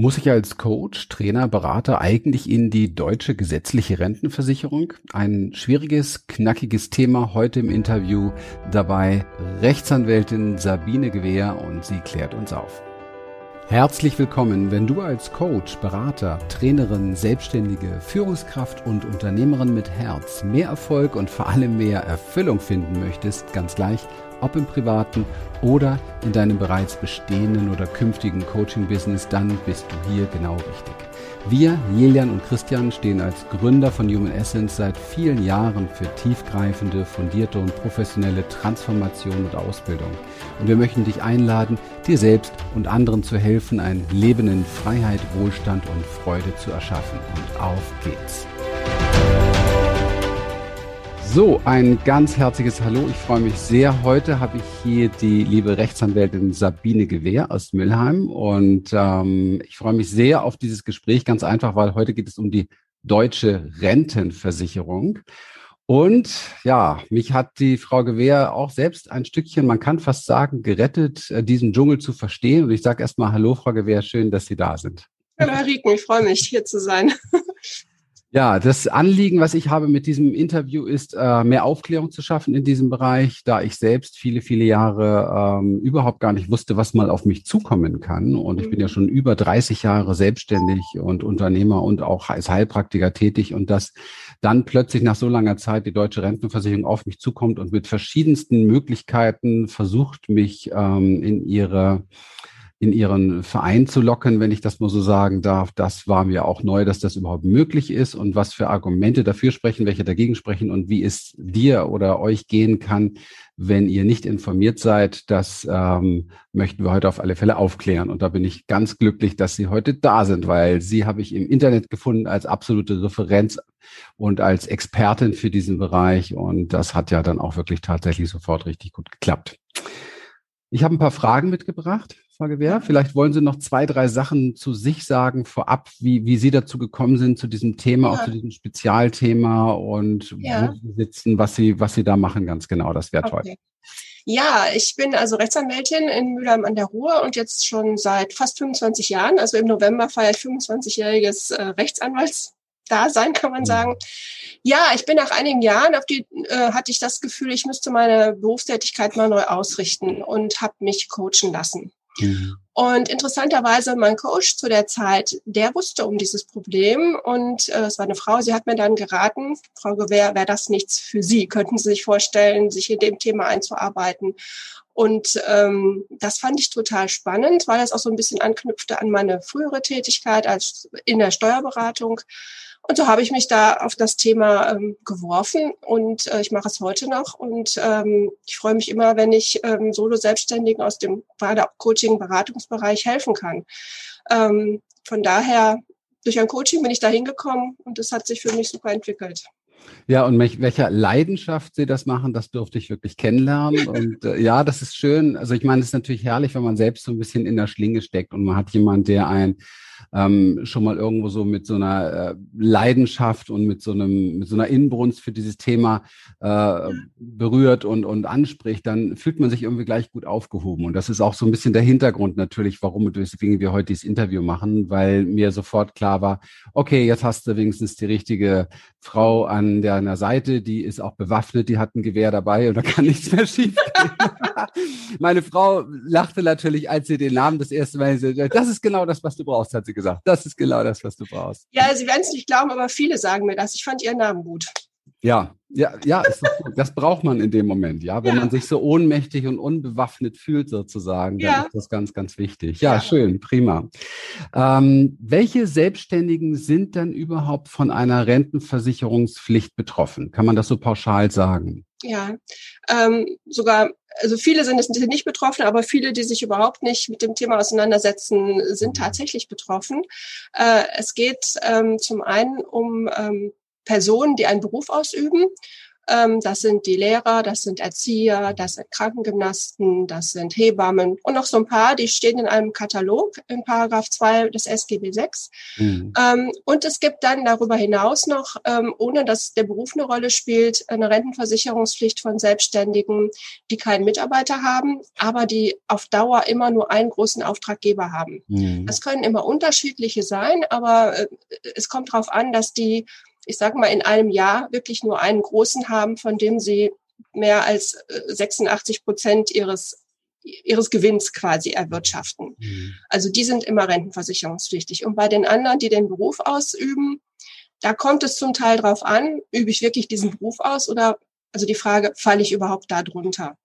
Muss ich als Coach, Trainer, Berater eigentlich in die deutsche gesetzliche Rentenversicherung? Ein schwieriges, knackiges Thema heute im Interview. Dabei Rechtsanwältin Sabine Gewehr und sie klärt uns auf. Herzlich willkommen, wenn du als Coach, Berater, Trainerin, Selbstständige, Führungskraft und Unternehmerin mit Herz mehr Erfolg und vor allem mehr Erfüllung finden möchtest, ganz gleich, ob im privaten oder in deinem bereits bestehenden oder künftigen Coaching-Business, dann bist du hier genau richtig. Wir, Jelian und Christian, stehen als Gründer von Human Essence seit vielen Jahren für tiefgreifende, fundierte und professionelle Transformation und Ausbildung. Und wir möchten dich einladen, dir selbst und anderen zu helfen, ein Leben in Freiheit, Wohlstand und Freude zu erschaffen. Und auf geht's! So, ein ganz herzliches Hallo. Ich freue mich sehr. Heute habe ich hier die liebe Rechtsanwältin Sabine Gewehr aus Mülheim und ähm, ich freue mich sehr auf dieses Gespräch. Ganz einfach, weil heute geht es um die deutsche Rentenversicherung. Und ja, mich hat die Frau Gewehr auch selbst ein Stückchen, man kann fast sagen, gerettet, äh, diesen Dschungel zu verstehen. Und ich sage erstmal Hallo, Frau Gewehr, schön, dass Sie da sind. Hallo, Herr Rieken, ich freue mich, hier zu sein. Ja, das Anliegen, was ich habe mit diesem Interview, ist, äh, mehr Aufklärung zu schaffen in diesem Bereich, da ich selbst viele, viele Jahre ähm, überhaupt gar nicht wusste, was mal auf mich zukommen kann. Und ich bin ja mhm. schon über 30 Jahre selbstständig und Unternehmer und auch als Heilpraktiker tätig und dass dann plötzlich nach so langer Zeit die deutsche Rentenversicherung auf mich zukommt und mit verschiedensten Möglichkeiten versucht, mich ähm, in ihre in ihren Verein zu locken, wenn ich das mal so sagen darf. Das war mir auch neu, dass das überhaupt möglich ist und was für Argumente dafür sprechen, welche dagegen sprechen und wie es dir oder euch gehen kann, wenn ihr nicht informiert seid. Das ähm, möchten wir heute auf alle Fälle aufklären. Und da bin ich ganz glücklich, dass Sie heute da sind, weil Sie habe ich im Internet gefunden als absolute Referenz und als Expertin für diesen Bereich. Und das hat ja dann auch wirklich tatsächlich sofort richtig gut geklappt. Ich habe ein paar Fragen mitgebracht. Frau Gewehr. Vielleicht wollen Sie noch zwei, drei Sachen zu sich sagen vorab, wie, wie Sie dazu gekommen sind zu diesem Thema, ja. auch zu diesem Spezialthema und ja. wo Sie sitzen, was Sie, was Sie da machen, ganz genau. Das wäre okay. toll. Ja, ich bin also Rechtsanwältin in Mülheim an der Ruhr und jetzt schon seit fast 25 Jahren. Also im November feiere ich 25-jähriges äh, Rechtsanwalts Dasein, kann man mhm. sagen. Ja, ich bin nach einigen Jahren auf die, äh, hatte ich das Gefühl, ich müsste meine Berufstätigkeit mal neu ausrichten und habe mich coachen lassen. Mhm. Und interessanterweise, mein Coach zu der Zeit, der wusste um dieses Problem und äh, es war eine Frau, sie hat mir dann geraten, Frau Gewehr, wäre das nichts für Sie? Könnten Sie sich vorstellen, sich in dem Thema einzuarbeiten? Und ähm, das fand ich total spannend, weil das auch so ein bisschen anknüpfte an meine frühere Tätigkeit als in der Steuerberatung. Und so habe ich mich da auf das Thema ähm, geworfen und äh, ich mache es heute noch. Und ähm, ich freue mich immer, wenn ich ähm, Solo-Selbstständigen aus dem gerade Coaching-Beratungsbereich helfen kann. Ähm, von daher, durch ein Coaching bin ich da hingekommen und das hat sich für mich super entwickelt. Ja, und mit welcher Leidenschaft Sie das machen, das durfte ich wirklich kennenlernen. Und äh, ja, das ist schön. Also ich meine, es ist natürlich herrlich, wenn man selbst so ein bisschen in der Schlinge steckt und man hat jemand, der ein ähm, schon mal irgendwo so mit so einer äh, Leidenschaft und mit so einem mit so einer Inbrunst für dieses Thema äh, berührt und und anspricht, dann fühlt man sich irgendwie gleich gut aufgehoben. Und das ist auch so ein bisschen der Hintergrund natürlich, warum deswegen wir heute dieses Interview machen, weil mir sofort klar war, okay, jetzt hast du wenigstens die richtige Frau an deiner Seite, die ist auch bewaffnet, die hat ein Gewehr dabei und da kann nichts mehr schief. Meine Frau lachte natürlich, als sie den Namen das erste Mal, das ist genau das, was du brauchst, hat sie gesagt. Das ist genau das, was du brauchst. Ja, Sie werden es nicht glauben, aber viele sagen mir das. Ich fand Ihren Namen gut. Ja, ja, ja, das braucht man in dem Moment, ja. Wenn ja. man sich so ohnmächtig und unbewaffnet fühlt, sozusagen, dann ja. ist das ganz, ganz wichtig. Ja, ja. schön, prima. Ähm, welche Selbstständigen sind denn überhaupt von einer Rentenversicherungspflicht betroffen? Kann man das so pauschal sagen? Ja, ähm, sogar, also viele sind es nicht betroffen, aber viele, die sich überhaupt nicht mit dem Thema auseinandersetzen, sind mhm. tatsächlich betroffen. Äh, es geht ähm, zum einen um ähm, Personen, die einen Beruf ausüben, das sind die Lehrer, das sind Erzieher, das sind Krankengymnasten, das sind Hebammen und noch so ein paar, die stehen in einem Katalog in Paragraph 2 des SGB 6. Mhm. Ähm, und es gibt dann darüber hinaus noch, ähm, ohne dass der Beruf eine Rolle spielt, eine Rentenversicherungspflicht von Selbstständigen, die keinen Mitarbeiter haben, aber die auf Dauer immer nur einen großen Auftraggeber haben. Mhm. Das können immer unterschiedliche sein, aber äh, es kommt darauf an, dass die ich sage mal, in einem Jahr wirklich nur einen großen haben, von dem sie mehr als 86 äh, Prozent ihres ihres Gewinns quasi erwirtschaften. Mhm. Also die sind immer rentenversicherungspflichtig. Und bei den anderen, die den Beruf ausüben, da kommt es zum Teil drauf an, übe ich wirklich diesen Beruf aus oder also die Frage, falle ich überhaupt da drunter?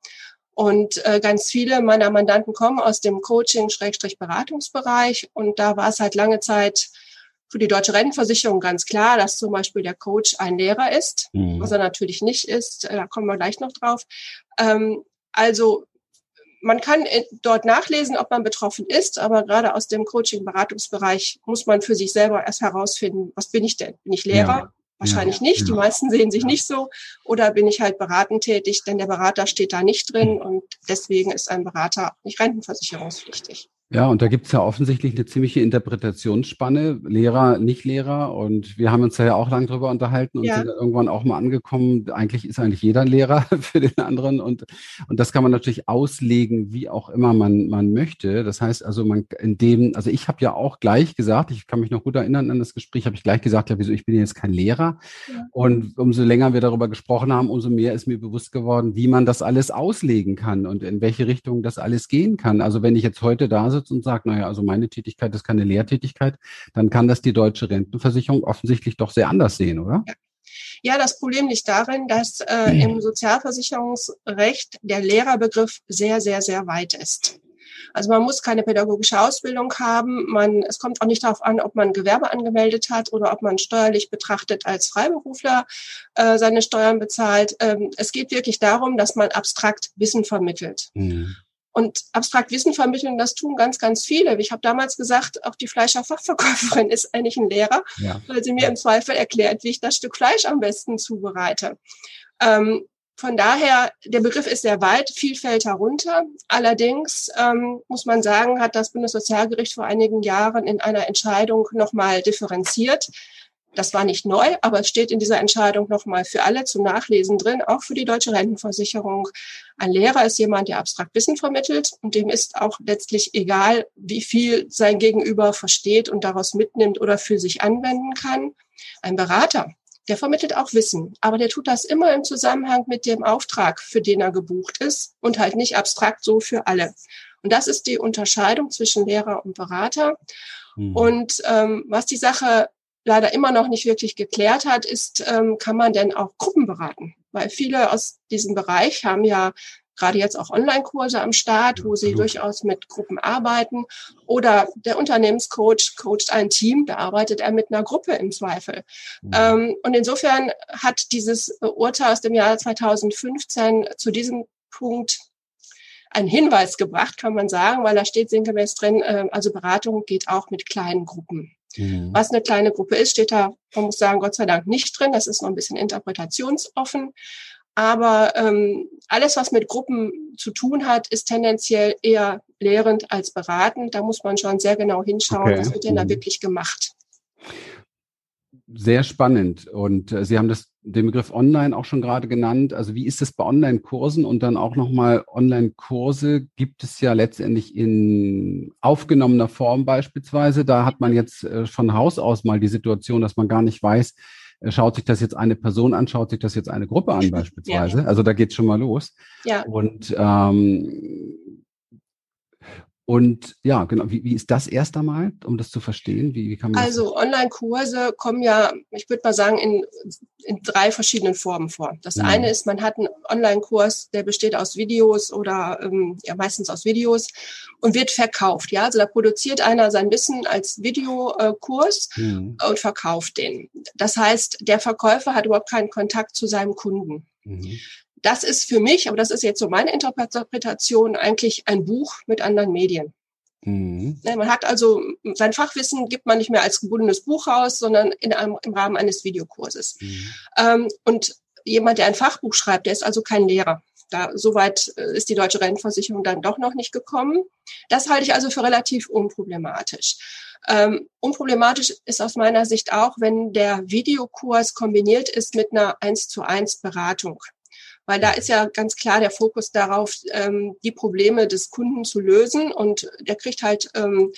Und äh, ganz viele meiner Mandanten kommen aus dem Coaching-Beratungsbereich und da war es halt lange Zeit für die deutsche Rentenversicherung ganz klar, dass zum Beispiel der Coach ein Lehrer ist, mhm. was er natürlich nicht ist. Äh, da kommen wir gleich noch drauf. Ähm, also man kann dort nachlesen, ob man betroffen ist, aber gerade aus dem Coaching-Beratungsbereich muss man für sich selber erst herausfinden, was bin ich denn? Bin ich Lehrer? Ja. Wahrscheinlich ja, nicht. Ja. Die meisten sehen sich nicht so. Oder bin ich halt beratend tätig, denn der Berater steht da nicht drin und deswegen ist ein Berater nicht rentenversicherungspflichtig. Ja, und da gibt's ja offensichtlich eine ziemliche Interpretationsspanne, Lehrer, Nicht-Lehrer. Und wir haben uns da ja auch lang drüber unterhalten und ja. sind irgendwann auch mal angekommen, eigentlich ist eigentlich jeder ein Lehrer für den anderen. Und, und das kann man natürlich auslegen, wie auch immer man, man möchte. Das heißt also, man in dem, also ich habe ja auch gleich gesagt, ich kann mich noch gut erinnern an das Gespräch, habe ich gleich gesagt, ja, wieso, ich bin jetzt kein Lehrer. Ja. Und umso länger wir darüber gesprochen haben, umso mehr ist mir bewusst geworden, wie man das alles auslegen kann und in welche Richtung das alles gehen kann. Also wenn ich jetzt heute da sitze und sagt, naja, also meine Tätigkeit ist keine Lehrtätigkeit, dann kann das die deutsche Rentenversicherung offensichtlich doch sehr anders sehen, oder? Ja. Ja, das Problem liegt darin, dass äh, im Sozialversicherungsrecht der Lehrerbegriff sehr, sehr, sehr weit ist. Also man muss keine pädagogische Ausbildung haben. Man, es kommt auch nicht darauf an, ob man Gewerbe angemeldet hat oder ob man steuerlich betrachtet als Freiberufler äh, seine Steuern bezahlt. Ähm, es geht wirklich darum, dass man abstrakt Wissen vermittelt. Mhm. Und abstrakt Wissen vermitteln, das tun ganz, ganz viele. Ich habe damals gesagt, auch die Fleischerfachverkäuferin ist eigentlich ein Lehrer, ja. weil sie mir im Zweifel erklärt, wie ich das Stück Fleisch am besten zubereite. Ähm, von daher, der Begriff ist sehr weit, viel fällt herunter. Allerdings ähm, muss man sagen, hat das Bundessozialgericht vor einigen Jahren in einer Entscheidung nochmal differenziert. Das war nicht neu, aber es steht in dieser Entscheidung nochmal für alle zum Nachlesen drin, auch für die deutsche Rentenversicherung. Ein Lehrer ist jemand, der abstrakt Wissen vermittelt und dem ist auch letztlich egal, wie viel sein Gegenüber versteht und daraus mitnimmt oder für sich anwenden kann. Ein Berater, der vermittelt auch Wissen, aber der tut das immer im Zusammenhang mit dem Auftrag, für den er gebucht ist und halt nicht abstrakt so für alle. Und das ist die Unterscheidung zwischen Lehrer und Berater. Mhm. Und ähm, was die Sache leider immer noch nicht wirklich geklärt hat, ist, ähm, kann man denn auch Gruppen beraten? Weil viele aus diesem Bereich haben ja gerade jetzt auch Online-Kurse am Start, wo sie durchaus mit Gruppen arbeiten. Oder der Unternehmenscoach coacht ein Team, da arbeitet er mit einer Gruppe im Zweifel. Mhm. Ähm, und insofern hat dieses Urteil aus dem Jahr 2015 zu diesem Punkt einen Hinweis gebracht, kann man sagen, weil da steht sinngemäß drin, äh, also Beratung geht auch mit kleinen Gruppen. Mhm. Was eine kleine Gruppe ist, steht da, man muss sagen, Gott sei Dank nicht drin. Das ist noch ein bisschen interpretationsoffen. Aber ähm, alles, was mit Gruppen zu tun hat, ist tendenziell eher lehrend als beratend. Da muss man schon sehr genau hinschauen, okay. was wird denn da mhm. wirklich gemacht sehr spannend. Und äh, Sie haben das, den Begriff Online auch schon gerade genannt. Also wie ist es bei Online-Kursen und dann auch nochmal Online-Kurse gibt es ja letztendlich in aufgenommener Form beispielsweise. Da hat man jetzt äh, von Haus aus mal die Situation, dass man gar nicht weiß, äh, schaut sich das jetzt eine Person an, schaut sich das jetzt eine Gruppe an beispielsweise. Ja. Also da geht's schon mal los. Ja. Und ähm, und ja, genau, wie, wie ist das erst einmal, um das zu verstehen? Wie, wie kann man also Online-Kurse kommen ja, ich würde mal sagen, in, in drei verschiedenen Formen vor. Das mhm. eine ist, man hat einen Online-Kurs, der besteht aus Videos oder ähm, ja meistens aus Videos und wird verkauft. Ja, also da produziert einer sein Wissen als Videokurs mhm. und verkauft den. Das heißt, der Verkäufer hat überhaupt keinen Kontakt zu seinem Kunden. Mhm das ist für mich, aber das ist jetzt so meine Interpretation, eigentlich ein Buch mit anderen Medien. Mhm. Ne, man hat also sein Fachwissen gibt man nicht mehr als gebundenes Buch raus, sondern in einem, im Rahmen eines Videokurses. Mhm. Ähm, und jemand, der ein Fachbuch schreibt, der ist also kein Lehrer. Da, soweit äh, ist die deutsche Rentenversicherung dann doch noch nicht gekommen. Das halte ich also für relativ unproblematisch. Ähm, unproblematisch ist aus meiner Sicht auch, wenn der Videokurs kombiniert ist mit einer 1 zu 1 Beratung. Weil da ist ja ganz klar der Fokus darauf, ähm, die Probleme des Kunden zu lösen und der kriegt halt ähm,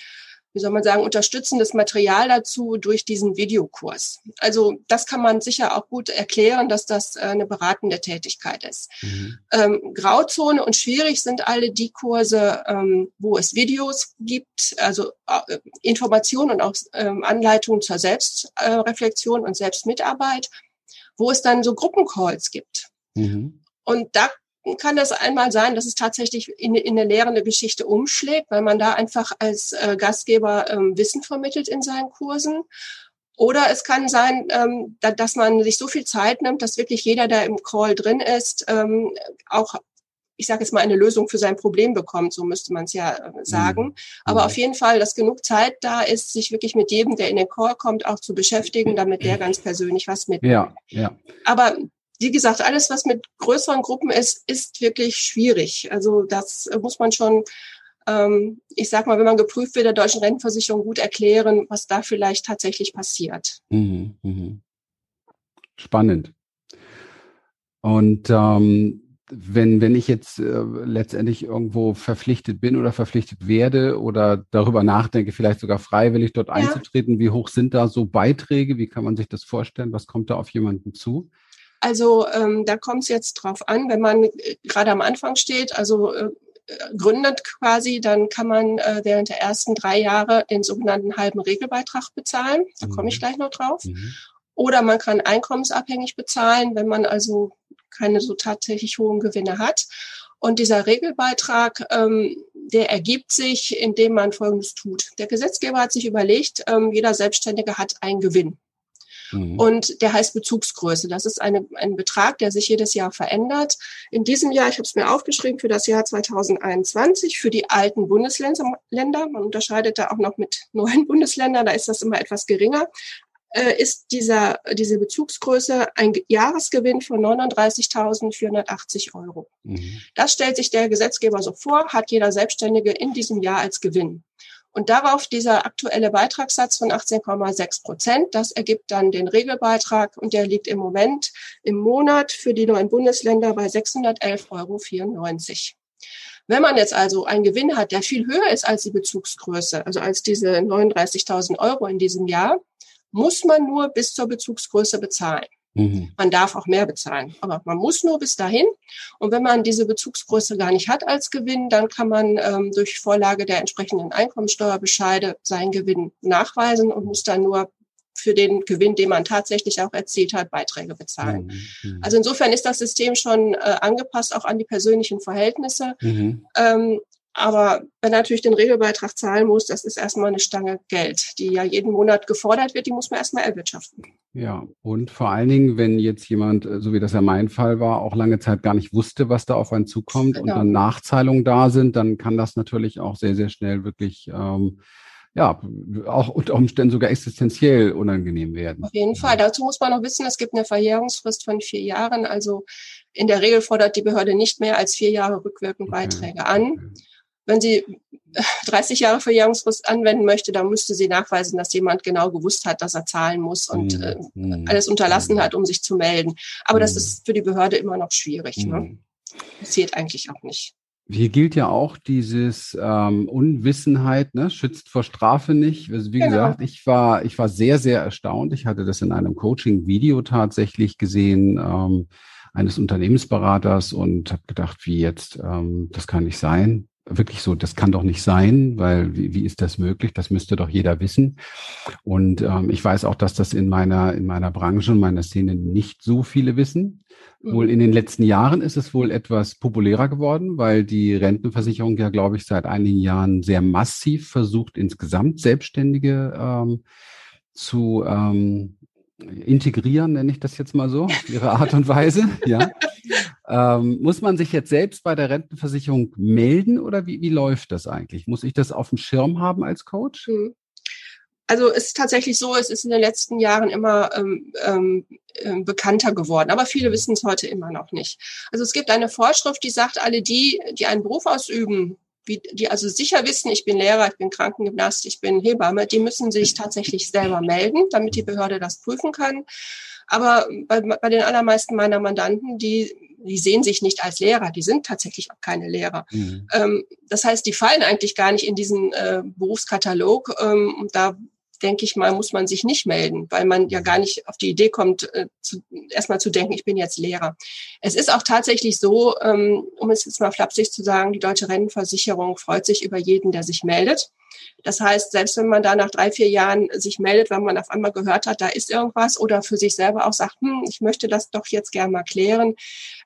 wie soll man sagen, unterstützendes Material dazu durch diesen Videokurs. Also das kann man sicher auch gut erklären, dass das äh, eine beratende Tätigkeit ist. Mhm. Ähm, Grauzone und schwierig sind alle die Kurse, ähm, wo es Videos gibt, also äh, Informationen und auch ähm, Anleitungen zur Selbstreflexion äh, und Selbstmitarbeit, wo es dann so Gruppencalls gibt. Mhm. Und da kann das einmal sein, dass es tatsächlich in, in eine lehrende Geschichte umschlägt, weil man da einfach als äh, Gastgeber ähm, Wissen vermittelt in seinen Kursen. Oder es kann sein, ähm, da, dass man sich so viel Zeit nimmt, dass wirklich jeder, der im Call drin ist, ähm, auch ich sage jetzt mal, eine Lösung für sein Problem bekommt, so müsste man es ja äh, sagen. Mhm. Aber mhm. auf jeden Fall, dass genug Zeit da ist, sich wirklich mit jedem, der in den Call kommt, auch zu beschäftigen, damit der ganz persönlich was mitnimmt. Ja, ja. Aber wie gesagt, alles, was mit größeren Gruppen ist, ist wirklich schwierig. Also das muss man schon, ähm, ich sag mal, wenn man geprüft wird, der deutschen Rentenversicherung gut erklären, was da vielleicht tatsächlich passiert. Mhm, mh. Spannend. Und ähm, wenn, wenn ich jetzt äh, letztendlich irgendwo verpflichtet bin oder verpflichtet werde oder darüber nachdenke, vielleicht sogar freiwillig dort ja. einzutreten, wie hoch sind da so Beiträge? Wie kann man sich das vorstellen? Was kommt da auf jemanden zu? Also ähm, da kommt es jetzt drauf an, wenn man äh, gerade am Anfang steht, also äh, gründet quasi, dann kann man äh, während der ersten drei Jahre den sogenannten halben Regelbeitrag bezahlen. Da komme ich mhm. gleich noch drauf. Mhm. Oder man kann einkommensabhängig bezahlen, wenn man also keine so tatsächlich hohen Gewinne hat. Und dieser Regelbeitrag, ähm, der ergibt sich, indem man Folgendes tut. Der Gesetzgeber hat sich überlegt, ähm, jeder Selbstständige hat einen Gewinn. Mhm. Und der heißt Bezugsgröße. Das ist eine, ein Betrag, der sich jedes Jahr verändert. In diesem Jahr, ich habe es mir aufgeschrieben, für das Jahr 2021, für die alten Bundesländer, man unterscheidet da auch noch mit neuen Bundesländern, da ist das immer etwas geringer, äh, ist dieser, diese Bezugsgröße ein Jahresgewinn von 39.480 Euro. Mhm. Das stellt sich der Gesetzgeber so vor, hat jeder Selbstständige in diesem Jahr als Gewinn. Und darauf dieser aktuelle Beitragssatz von 18,6 Prozent, das ergibt dann den Regelbeitrag und der liegt im Moment im Monat für die neuen Bundesländer bei 611,94 Euro. Wenn man jetzt also einen Gewinn hat, der viel höher ist als die Bezugsgröße, also als diese 39.000 Euro in diesem Jahr, muss man nur bis zur Bezugsgröße bezahlen. Mhm. Man darf auch mehr bezahlen, aber man muss nur bis dahin. Und wenn man diese Bezugsgröße gar nicht hat als Gewinn, dann kann man ähm, durch Vorlage der entsprechenden Einkommensteuerbescheide seinen Gewinn nachweisen und muss dann nur für den Gewinn, den man tatsächlich auch erzielt hat, Beiträge bezahlen. Mhm. mhm. Also insofern ist das System schon äh, angepasst auch an die persönlichen Verhältnisse. Mhm. Ähm, aber wenn natürlich den Regelbeitrag zahlen muss, das ist erstmal eine Stange Geld, die ja jeden Monat gefordert wird, die muss man erstmal erwirtschaften. Ja, und vor allen Dingen, wenn jetzt jemand, äh, so wie das ja mein Fall war, auch lange Zeit gar nicht wusste, was da auf einen zukommt genau. und dann Nachzahlungen da sind, dann kann das natürlich auch sehr, sehr schnell wirklich ähm, ja, auch unter Umständen sogar existenziell unangenehm werden. Auf jeden Fall. Dazu muss man noch wissen, es gibt eine Verjährungsfrist von vier Jahren. Also in der Regel fordert die Behörde nicht mehr als vier Jahre rückwirkend okay. Beiträge an. Okay. Wenn sie 30 Jahre Verjährungsfrist anwenden möchte, dann müsste sie nachweisen, dass jemand genau gewusst hat, dass er zahlen muss und äh, mm. alles unterlassen hat, um sich zu melden. Aber das ist für die Behörde immer noch schwierig. Ne? Passiert eigentlich auch nicht. Hier gilt ja auch dieses ähm, Unwissenheit, ne, schützt vor Strafe nicht. Also wie genau. gesagt, ich war, ich war sehr, sehr erstaunt. Ich hatte das in einem Coaching-Video tatsächlich gesehen. Ähm, eines Unternehmensberaters und habe gedacht, wie jetzt, ähm, das kann nicht sein wirklich so, das kann doch nicht sein, weil wie, wie ist das möglich? Das müsste doch jeder wissen. Und ähm, ich weiß auch, dass das in meiner, in meiner Branche und meiner Szene nicht so viele wissen. Mhm. Wohl in den letzten Jahren ist es wohl etwas populärer geworden, weil die Rentenversicherung ja, glaube ich, seit einigen Jahren sehr massiv versucht, insgesamt Selbstständige ähm, zu ähm, integrieren, nenne ich das jetzt mal so, ihre Art und Weise, ja. Ähm, muss man sich jetzt selbst bei der Rentenversicherung melden oder wie, wie läuft das eigentlich? Muss ich das auf dem Schirm haben als Coach? Hm. Also es ist tatsächlich so, es ist in den letzten Jahren immer ähm, ähm, ähm bekannter geworden, aber viele wissen es heute immer noch nicht. Also es gibt eine Vorschrift, die sagt, alle die, die einen Beruf ausüben, wie, die also sicher wissen, ich bin Lehrer, ich bin Krankengymnast, ich bin Hebamme, die müssen sich tatsächlich selber melden, damit die Behörde das prüfen kann. Aber bei, bei den allermeisten meiner Mandanten, die die sehen sich nicht als Lehrer, die sind tatsächlich auch keine Lehrer. Mhm. Ähm, das heißt, die fallen eigentlich gar nicht in diesen äh, Berufskatalog. Ähm, und da denke ich mal, muss man sich nicht melden, weil man ja gar nicht auf die Idee kommt, äh, zu, erstmal zu denken, ich bin jetzt Lehrer. Es ist auch tatsächlich so, ähm, um es jetzt mal flapsig zu sagen, die deutsche Rentenversicherung freut sich über jeden, der sich meldet. Das heißt, selbst wenn man da nach drei, vier Jahren sich meldet, weil man auf einmal gehört hat, da ist irgendwas oder für sich selber auch sagt, hm, ich möchte das doch jetzt gerne mal klären,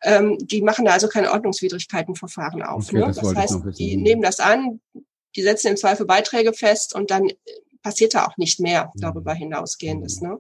ähm, die machen da also keine Ordnungswidrigkeitenverfahren auf. Okay, ne? Das, das heißt, die nehmen das an, die setzen im Zweifel Beiträge fest und dann passiert da auch nicht mehr mhm. darüber hinausgehendes. Ne?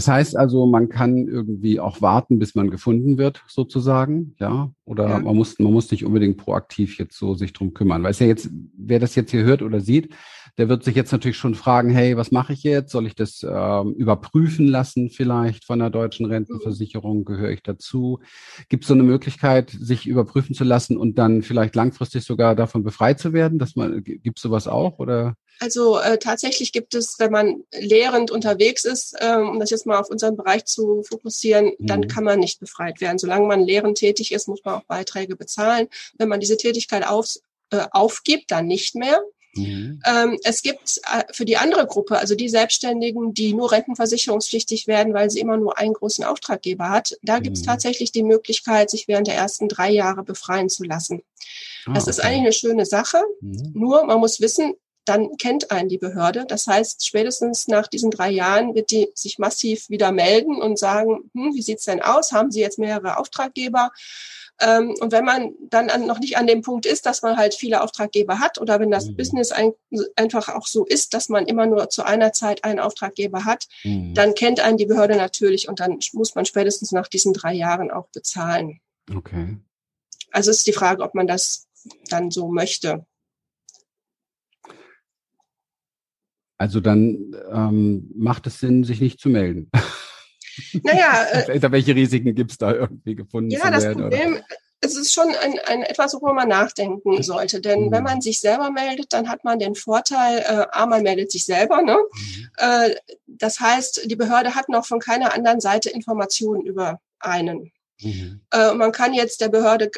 Das heißt also, man kann irgendwie auch warten, bis man gefunden wird, sozusagen, ja? Oder ja. man muss, man muss nicht unbedingt proaktiv jetzt so sich drum kümmern. Weil es ja jetzt, wer das jetzt hier hört oder sieht, der wird sich jetzt natürlich schon fragen, hey, was mache ich jetzt? Soll ich das ähm, überprüfen lassen vielleicht von der deutschen Rentenversicherung? Gehöre ich dazu? Gibt es so eine Möglichkeit, sich überprüfen zu lassen und dann vielleicht langfristig sogar davon befreit zu werden? Dass man, gibt es sowas auch? Oder? Also äh, tatsächlich gibt es, wenn man lehrend unterwegs ist, ähm, um das jetzt mal auf unseren Bereich zu fokussieren, mhm. dann kann man nicht befreit werden. Solange man lehrend tätig ist, muss man auch Beiträge bezahlen. Wenn man diese Tätigkeit auf, äh, aufgibt, dann nicht mehr. Mhm. Ähm, es gibt äh, für die andere Gruppe, also die Selbstständigen, die nur rentenversicherungspflichtig werden, weil sie immer nur einen großen Auftraggeber hat, da mhm. gibt es tatsächlich die Möglichkeit, sich während der ersten drei Jahre befreien zu lassen. Ah, das ist eigentlich eine schöne Sache. Mhm. Nur man muss wissen, dann kennt einen die Behörde. Das heißt, spätestens nach diesen drei Jahren wird die sich massiv wieder melden und sagen, hm, wie sieht's denn aus? Haben Sie jetzt mehrere Auftraggeber? Ähm, und wenn man dann an, noch nicht an dem Punkt ist, dass man halt viele Auftraggeber hat oder wenn das mhm. Business ein, einfach auch so ist, dass man immer nur zu einer Zeit einen Auftraggeber hat, mhm. dann kennt einen die Behörde natürlich und dann muss man spätestens nach diesen drei Jahren auch bezahlen. Okay. Also ist die Frage, ob man das dann so möchte. Also dann ähm, macht es Sinn, sich nicht zu melden. Naja. Äh, welche Risiken gibt es da irgendwie gefunden? Ja, das werden, Problem, oder? es ist schon ein, ein etwas, worüber man nachdenken sollte. Denn mhm. wenn man sich selber meldet, dann hat man den Vorteil, äh, A, man meldet sich selber. Ne? Mhm. Äh, das heißt, die Behörde hat noch von keiner anderen Seite Informationen über einen. Mhm. Äh, man kann jetzt der Behörde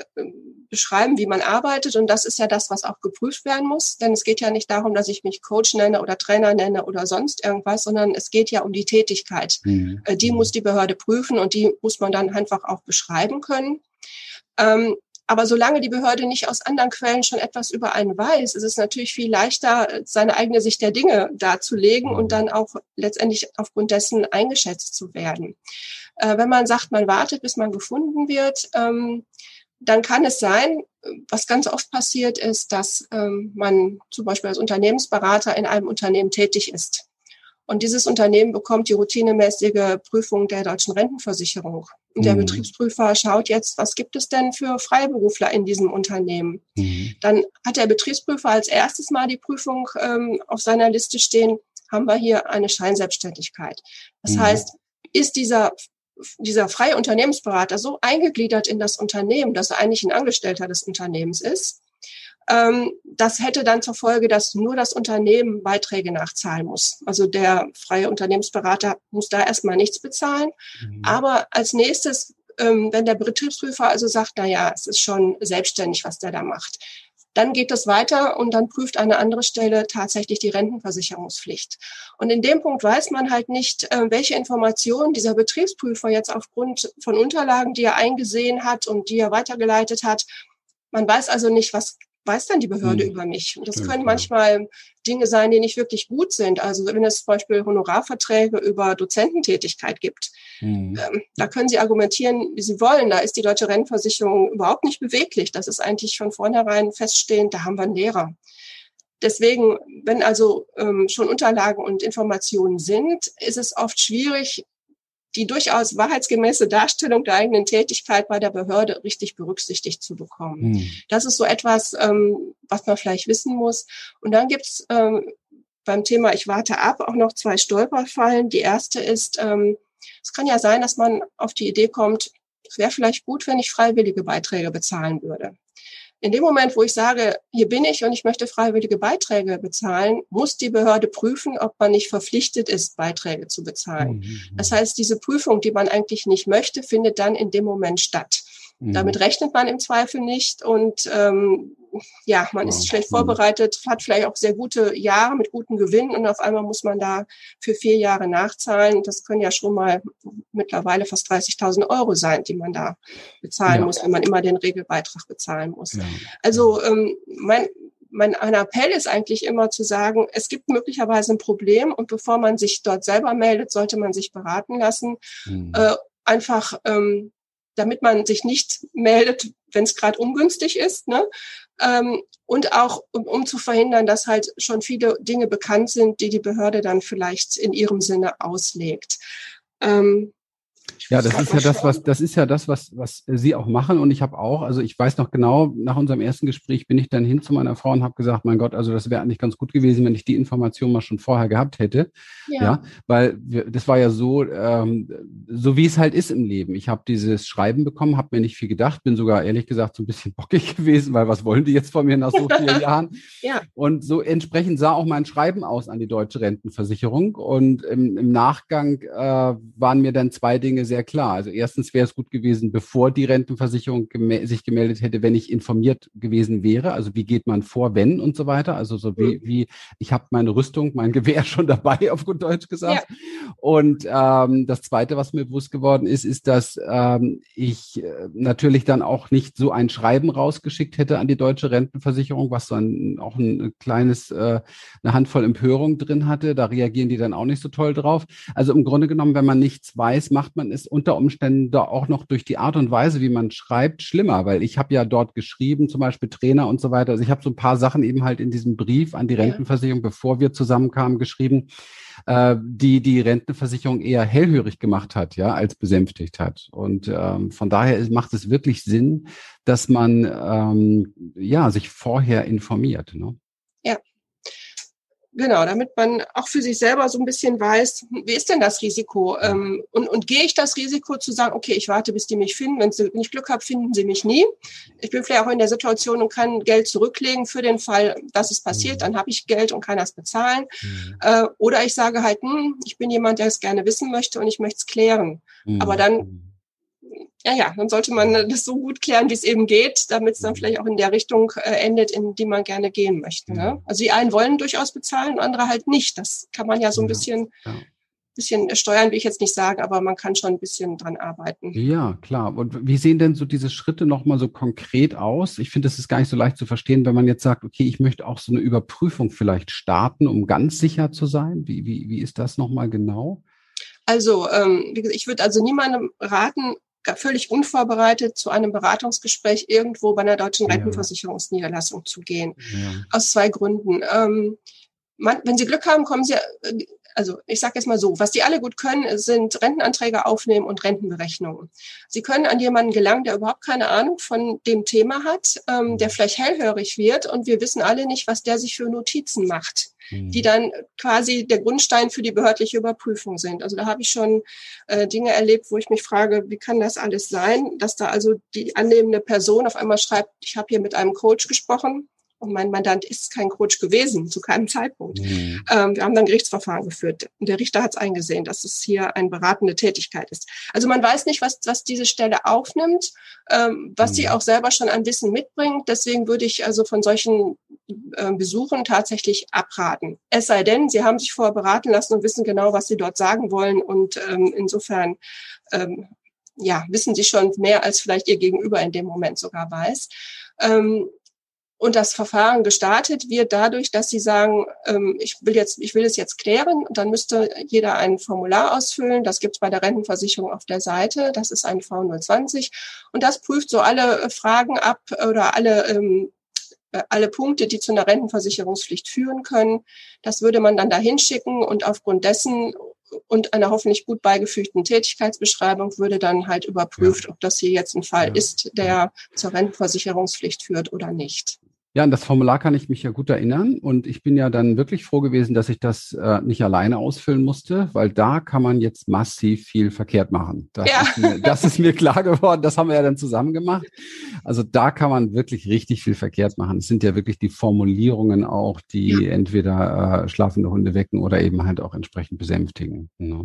beschreiben, wie man arbeitet. Und das ist ja das, was auch geprüft werden muss. Denn es geht ja nicht darum, dass ich mich Coach nenne oder Trainer nenne oder sonst irgendwas, sondern es geht ja um die Tätigkeit. Mhm. Äh, die muss die Behörde prüfen und die muss man dann einfach auch beschreiben können. Ähm, aber solange die Behörde nicht aus anderen Quellen schon etwas über einen weiß, ist es natürlich viel leichter, seine eigene Sicht der Dinge darzulegen und mhm. dann auch letztendlich aufgrund dessen eingeschätzt zu werden. Äh, wenn man sagt, man wartet, bis man gefunden wird, ähm, dann kann es sein, was ganz oft passiert ist, dass ähm, man zum Beispiel als Unternehmensberater in einem Unternehmen tätig ist. Und dieses Unternehmen bekommt die routinemäßige Prüfung der deutschen Rentenversicherung. Und der mhm. Betriebsprüfer schaut jetzt, was gibt es denn für Freiberufler in diesem Unternehmen? Mhm. Dann hat der Betriebsprüfer als erstes mal die Prüfung ähm, auf seiner Liste stehen, haben wir hier eine Scheinselbstständigkeit. Das mhm. heißt, ist dieser dieser freie Unternehmensberater so eingegliedert in das Unternehmen, dass er eigentlich ein Angestellter des Unternehmens ist. Ähm, das hätte dann zur Folge, dass nur das Unternehmen Beiträge nachzahlen muss. Also der freie Unternehmensberater muss da erstmal nichts bezahlen. Mhm. Aber als nächstes, ähm, wenn der Betriebsprüfer also sagt, na ja, es ist schon selbstständig, was der da macht, dann geht es weiter und dann prüft eine andere Stelle tatsächlich die Rentenversicherungspflicht. Und in dem Punkt weiß man halt nicht, äh, welche Informationen dieser Betriebsprüfer jetzt aufgrund von Unterlagen, die er eingesehen hat und die er weitergeleitet hat, man weiß also nicht, was weiß dann die Behörde hm. über mich. Und das ja, können manchmal Dinge sein, die nicht wirklich gut sind. Also wenn es zum Beispiel Honorarverträge über Dozententätigkeit gibt, hm. ähm, da können Sie argumentieren, wie Sie wollen. Da ist die deutsche Rentenversicherung überhaupt nicht beweglich. Das ist eigentlich von vornherein feststehend, da haben wir einen Lehrer. Deswegen, wenn also ähm, schon Unterlagen und Informationen sind, ist es oft schwierig, die durchaus wahrheitsgemäße Darstellung der eigenen Tätigkeit bei der Behörde richtig berücksichtigt zu bekommen. Hm. Das ist so etwas, ähm, was man vielleicht wissen muss. Und dann gibt's ähm, beim Thema Ich warte ab auch noch zwei Stolperfallen. Die erste ist, ähm, es kann ja sein, dass man auf die Idee kommt, es wäre vielleicht gut, wenn ich freiwillige Beiträge bezahlen würde. In dem Moment, wo ich sage, hier bin ich und ich möchte freiwillige Beiträge bezahlen, muss die Behörde prüfen, ob man nicht verpflichtet ist, Beiträge zu bezahlen. Mhm. Das heißt, diese Prüfung, die man eigentlich nicht möchte, findet dann in dem Moment statt. Mhm. Damit rechnet man im Zweifel nicht und ähm, ja, man ist schlecht vorbereitet, hat vielleicht auch sehr gute Jahre mit guten Gewinnen und auf einmal muss man da für vier Jahre nachzahlen. Das können ja schon mal mittlerweile fast 30.000 Euro sein, die man da bezahlen ja. muss, wenn man immer den Regelbeitrag bezahlen muss. Ja. Also ähm, mein, mein ein Appell ist eigentlich immer zu sagen, es gibt möglicherweise ein Problem und bevor man sich dort selber meldet, sollte man sich beraten lassen. Mhm. Äh, einfach ähm, damit man sich nicht meldet, wenn es gerade ungünstig ist. Ne? Ähm, und auch, um, um zu verhindern, dass halt schon viele Dinge bekannt sind, die die Behörde dann vielleicht in ihrem Sinne auslegt. Ähm, ja, das ist ja das, was das ist ja das, was was Sie auch machen und ich habe auch, also ich weiß noch genau, nach unserem ersten Gespräch bin ich dann hin zu meiner Frau und habe gesagt, mein Gott, also das wäre eigentlich ganz gut gewesen, wenn ich die Information mal schon vorher gehabt hätte, ja, ja weil wir, das war ja so, ähm, so wie es halt ist im Leben. Ich habe dieses Schreiben bekommen, habe mir nicht viel gedacht, bin sogar ehrlich gesagt so ein bisschen bockig gewesen, weil was wollen die jetzt von mir nach so vielen Jahren? Ja. Und so entsprechend sah auch mein Schreiben aus an die deutsche Rentenversicherung und im, im Nachgang äh, waren mir dann zwei Dinge sehr klar. Also erstens wäre es gut gewesen, bevor die Rentenversicherung gem sich gemeldet hätte, wenn ich informiert gewesen wäre. Also wie geht man vor, wenn und so weiter. Also so wie, mhm. wie ich habe meine Rüstung, mein Gewehr schon dabei, auf gut Deutsch gesagt. Ja. Und ähm, das Zweite, was mir bewusst geworden ist, ist, dass ähm, ich äh, natürlich dann auch nicht so ein Schreiben rausgeschickt hätte an die deutsche Rentenversicherung, was dann auch ein kleines, äh, eine Handvoll Empörung drin hatte. Da reagieren die dann auch nicht so toll drauf. Also im Grunde genommen, wenn man nichts weiß, macht man es unter Umständen da auch noch durch die Art und Weise, wie man schreibt, schlimmer, weil ich habe ja dort geschrieben, zum Beispiel Trainer und so weiter. Also ich habe so ein paar Sachen eben halt in diesem Brief an die Rentenversicherung, bevor wir zusammenkamen, geschrieben, äh, die die Rentenversicherung eher hellhörig gemacht hat, ja, als besänftigt hat. Und ähm, von daher macht es wirklich Sinn, dass man ähm, ja sich vorher informiert. Ne? Genau, damit man auch für sich selber so ein bisschen weiß, wie ist denn das Risiko? Ähm, und, und gehe ich das Risiko zu sagen, okay, ich warte, bis die mich finden. Wenn sie nicht Glück haben, finden sie mich nie. Ich bin vielleicht auch in der Situation und kann Geld zurücklegen für den Fall, dass es passiert. Mhm. Dann habe ich Geld und kann das bezahlen. Mhm. Äh, oder ich sage halt, hm, ich bin jemand, der es gerne wissen möchte und ich möchte es klären. Mhm. Aber dann mhm ja, ja, dann sollte man das so gut klären, wie es eben geht, damit es dann mhm. vielleicht auch in der Richtung äh, endet, in die man gerne gehen möchte. Ne? Mhm. Also die einen wollen durchaus bezahlen, andere halt nicht. Das kann man ja so ein bisschen, ja. bisschen steuern, will ich jetzt nicht sagen, aber man kann schon ein bisschen dran arbeiten. Ja, klar. Und wie sehen denn so diese Schritte nochmal so konkret aus? Ich finde, das ist gar nicht so leicht zu verstehen, wenn man jetzt sagt, okay, ich möchte auch so eine Überprüfung vielleicht starten, um ganz sicher zu sein. Wie, wie, wie ist das nochmal genau? Also, ähm, ich würde also niemandem raten, völlig unvorbereitet zu einem Beratungsgespräch irgendwo bei einer deutschen Rentenversicherungsniederlassung zu gehen. Ja. Aus zwei Gründen. Ähm, man, wenn Sie Glück haben, kommen Sie, äh, also ich sage jetzt mal so, was die alle gut können, sind Rentenanträge aufnehmen und Rentenberechnungen. Sie können an jemanden gelangen, der überhaupt keine Ahnung von dem Thema hat, ähm, der mhm. vielleicht hellhörig wird und wir wissen alle nicht, was der sich für Notizen macht die mhm. dann quasi der Grundstein für die behördliche Überprüfung sind. Also da habe ich schon äh, Dinge erlebt, wo ich mich frage, wie kann das alles sein, dass da also die annehmende Person auf einmal schreibt, ich habe hier mit einem Coach gesprochen, und mein Mandant ist kein Coach gewesen, zu keinem Zeitpunkt. Mhm. Ähm, wir haben dann Gerichtsverfahren geführt. Und der Richter hat es eingesehen, dass es hier eine beratende Tätigkeit ist. Also man weiß nicht, was, was diese Stelle aufnimmt, ähm, was mhm. sie auch selber schon an Wissen mitbringt. Deswegen würde ich also von solchen äh, Besuchen tatsächlich abraten. Es sei denn, sie haben sich vorher beraten lassen und wissen genau, was sie dort sagen wollen. Und ähm, insofern ähm, ja, wissen sie schon mehr, als vielleicht ihr Gegenüber in dem Moment sogar weiß. Ähm, und das Verfahren gestartet wird dadurch, dass sie sagen, ähm, ich will jetzt, ich will es jetzt klären. Und dann müsste jeder ein Formular ausfüllen. Das gibt es bei der Rentenversicherung auf der Seite. Das ist ein V020. Und das prüft so alle äh, Fragen ab oder alle ähm, äh, alle Punkte, die zu einer Rentenversicherungspflicht führen können. Das würde man dann dahin schicken und aufgrund dessen und einer hoffentlich gut beigefügten Tätigkeitsbeschreibung würde dann halt überprüft, ja. ob das hier jetzt ein Fall ja. ist, der zur Rentenversicherungspflicht führt oder nicht. Ja, an das Formular kann ich mich ja gut erinnern. Und ich bin ja dann wirklich froh gewesen, dass ich das äh, nicht alleine ausfüllen musste, weil da kann man jetzt massiv viel verkehrt machen. Das, ja. ist mir, das ist mir klar geworden. Das haben wir ja dann zusammen gemacht. Also da kann man wirklich richtig viel verkehrt machen. Es sind ja wirklich die Formulierungen auch, die ja. entweder äh, schlafende Hunde wecken oder eben halt auch entsprechend besänftigen. Ja.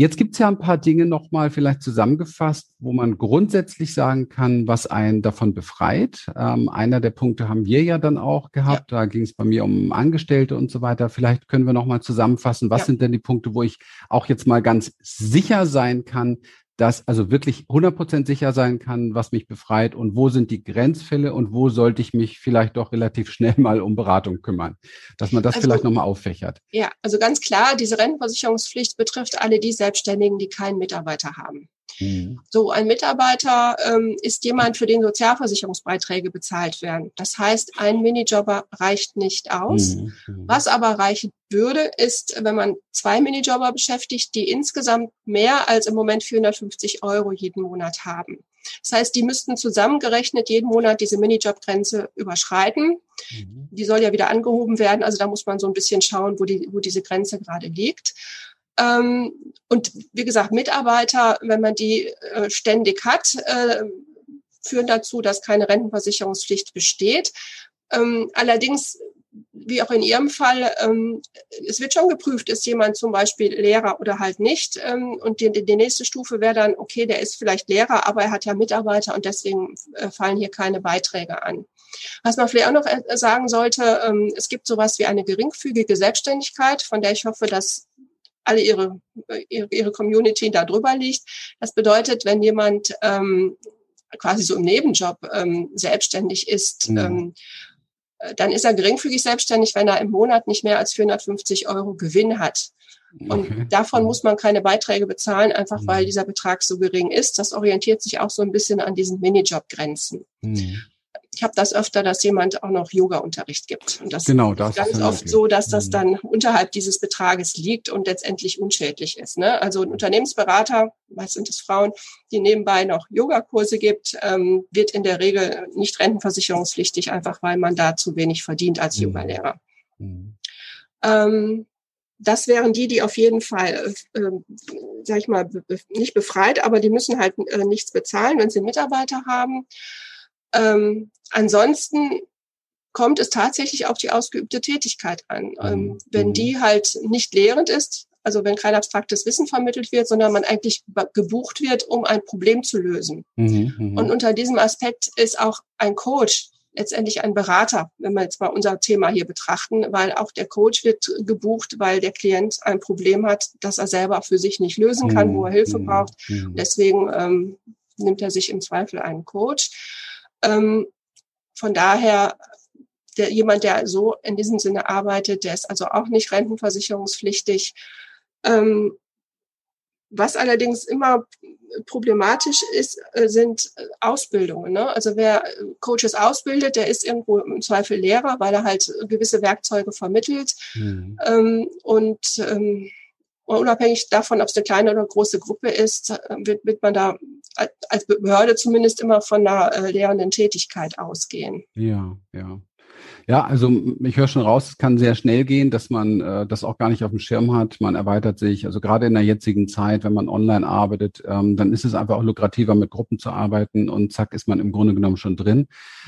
Jetzt gibt's ja ein paar Dinge nochmal vielleicht zusammengefasst, wo man grundsätzlich sagen kann, was einen davon befreit. Ähm, einer der Punkte haben wir ja dann auch gehabt. Ja. Da ging es bei mir um Angestellte und so weiter. Vielleicht können wir nochmal zusammenfassen, was ja. sind denn die Punkte, wo ich auch jetzt mal ganz sicher sein kann, dass also wirklich 100% sicher sein kann, was mich befreit und wo sind die Grenzfälle und wo sollte ich mich vielleicht doch relativ schnell mal um Beratung kümmern, dass man das also, vielleicht nochmal auffächert. Ja, also ganz klar, diese Rentenversicherungspflicht betrifft alle die Selbstständigen, die keinen Mitarbeiter haben. Mhm. So, ein Mitarbeiter ähm, ist jemand, für den Sozialversicherungsbeiträge bezahlt werden. Das heißt, ein Minijobber reicht nicht aus. Mhm. mhm. Was aber reichen würde, ist, wenn man zwei Minijobber beschäftigt, die insgesamt mehr als im Moment 450 Euro jeden Monat haben. Das heißt, die müssten zusammengerechnet jeden Monat diese Minijobgrenze überschreiten. Mhm. Die soll ja wieder angehoben werden. Also da muss man so ein bisschen schauen, wo, die, wo diese Grenze gerade liegt. Ähm, und wie gesagt, Mitarbeiter, wenn man die äh, ständig hat, äh, führen dazu, dass keine Rentenversicherungspflicht besteht. Ähm, allerdings, wie auch in Ihrem Fall, ähm, es wird schon geprüft, ist jemand zum Beispiel Lehrer oder halt nicht. Ähm, und die, die nächste Stufe wäre dann, okay, der ist vielleicht Lehrer, aber er hat ja Mitarbeiter und deswegen äh, fallen hier keine Beiträge an. Was man vielleicht auch noch äh, sagen sollte, ähm, es gibt sowas wie eine geringfügige Selbstständigkeit, von der ich hoffe, dass alle ihre, ihre, ihre Community da drüber liegt. Das bedeutet, wenn jemand ähm, quasi so im Nebenjob ähm, selbstständig ist, mhm. ähm, äh, dann ist er geringfügig selbstständig, wenn er im Monat nicht mehr als 450 Euro Gewinn hat. Und okay. davon muss man keine Beiträge bezahlen, einfach weil dieser Betrag so gering ist. Das orientiert sich auch so ein bisschen an diesen Minijob-Grenzen. Mhm ich habe das öfter, dass jemand auch noch Yoga-Unterricht gibt. Und das genau, das ist ganz oft möglich. so, dass das mhm. dann unterhalb dieses Betrages liegt und letztendlich unschädlich ist. Ne? Also ein Unternehmensberater, was sind es Frauen, die nebenbei noch Yogakurse gibt, ähm, wird in der Regel nicht rentenversicherungspflichtig, einfach weil man da zu wenig verdient als mhm. Yogalehrer. Mhm. Ähm, das wären die, die auf jeden Fall, äh, sag ich mal, nicht befreit, aber die müssen halt äh, nichts bezahlen, wenn sie Mitarbeiter haben. Ähm, ansonsten kommt es tatsächlich auf die ausgeübte Tätigkeit an. Ähm, mhm. wenn die halt nicht lehrend ist, also wenn kein abstraktes Wissen vermittelt wird, sondern man eigentlich gebucht wird, um ein Problem zu lösen. Mhm, mhm, Und unter diesem Aspekt ist auch ein Coach letztendlich ein Berater, wenn wir jetzt mal unser Thema hier betrachten, weil auch der Coach wird gebucht, weil der Klient ein Problem hat, das er selber für sich nicht lösen kann, wo er Hilfe mhm, braucht. Mhm. Deswegen ähm, nimmt er sich im Zweifel einen Coach. Ähm, von daher, der, jemand, der so in diesem Sinne arbeitet, der ist also auch nicht rentenversicherungspflichtig. Ähm, was allerdings immer problematisch ist, äh, sind Ausbildungen. Ne? Also wer Coaches ausbildet, der ist irgendwo im Zweifel Lehrer, weil er halt gewisse Werkzeuge vermittelt. Mhm. Ähm, und ähm, unabhängig davon, ob es eine kleine oder große Gruppe ist, äh, wird, wird man da als Behörde zumindest immer von einer äh, lehrenden Tätigkeit ausgehen. Ja, ja. Ja, also ich höre schon raus, es kann sehr schnell gehen, dass man äh, das auch gar nicht auf dem Schirm hat. Man erweitert sich, also gerade in der jetzigen Zeit, wenn man online arbeitet, ähm, dann ist es einfach auch lukrativer, mit Gruppen zu arbeiten und zack ist man im Grunde genommen schon drin.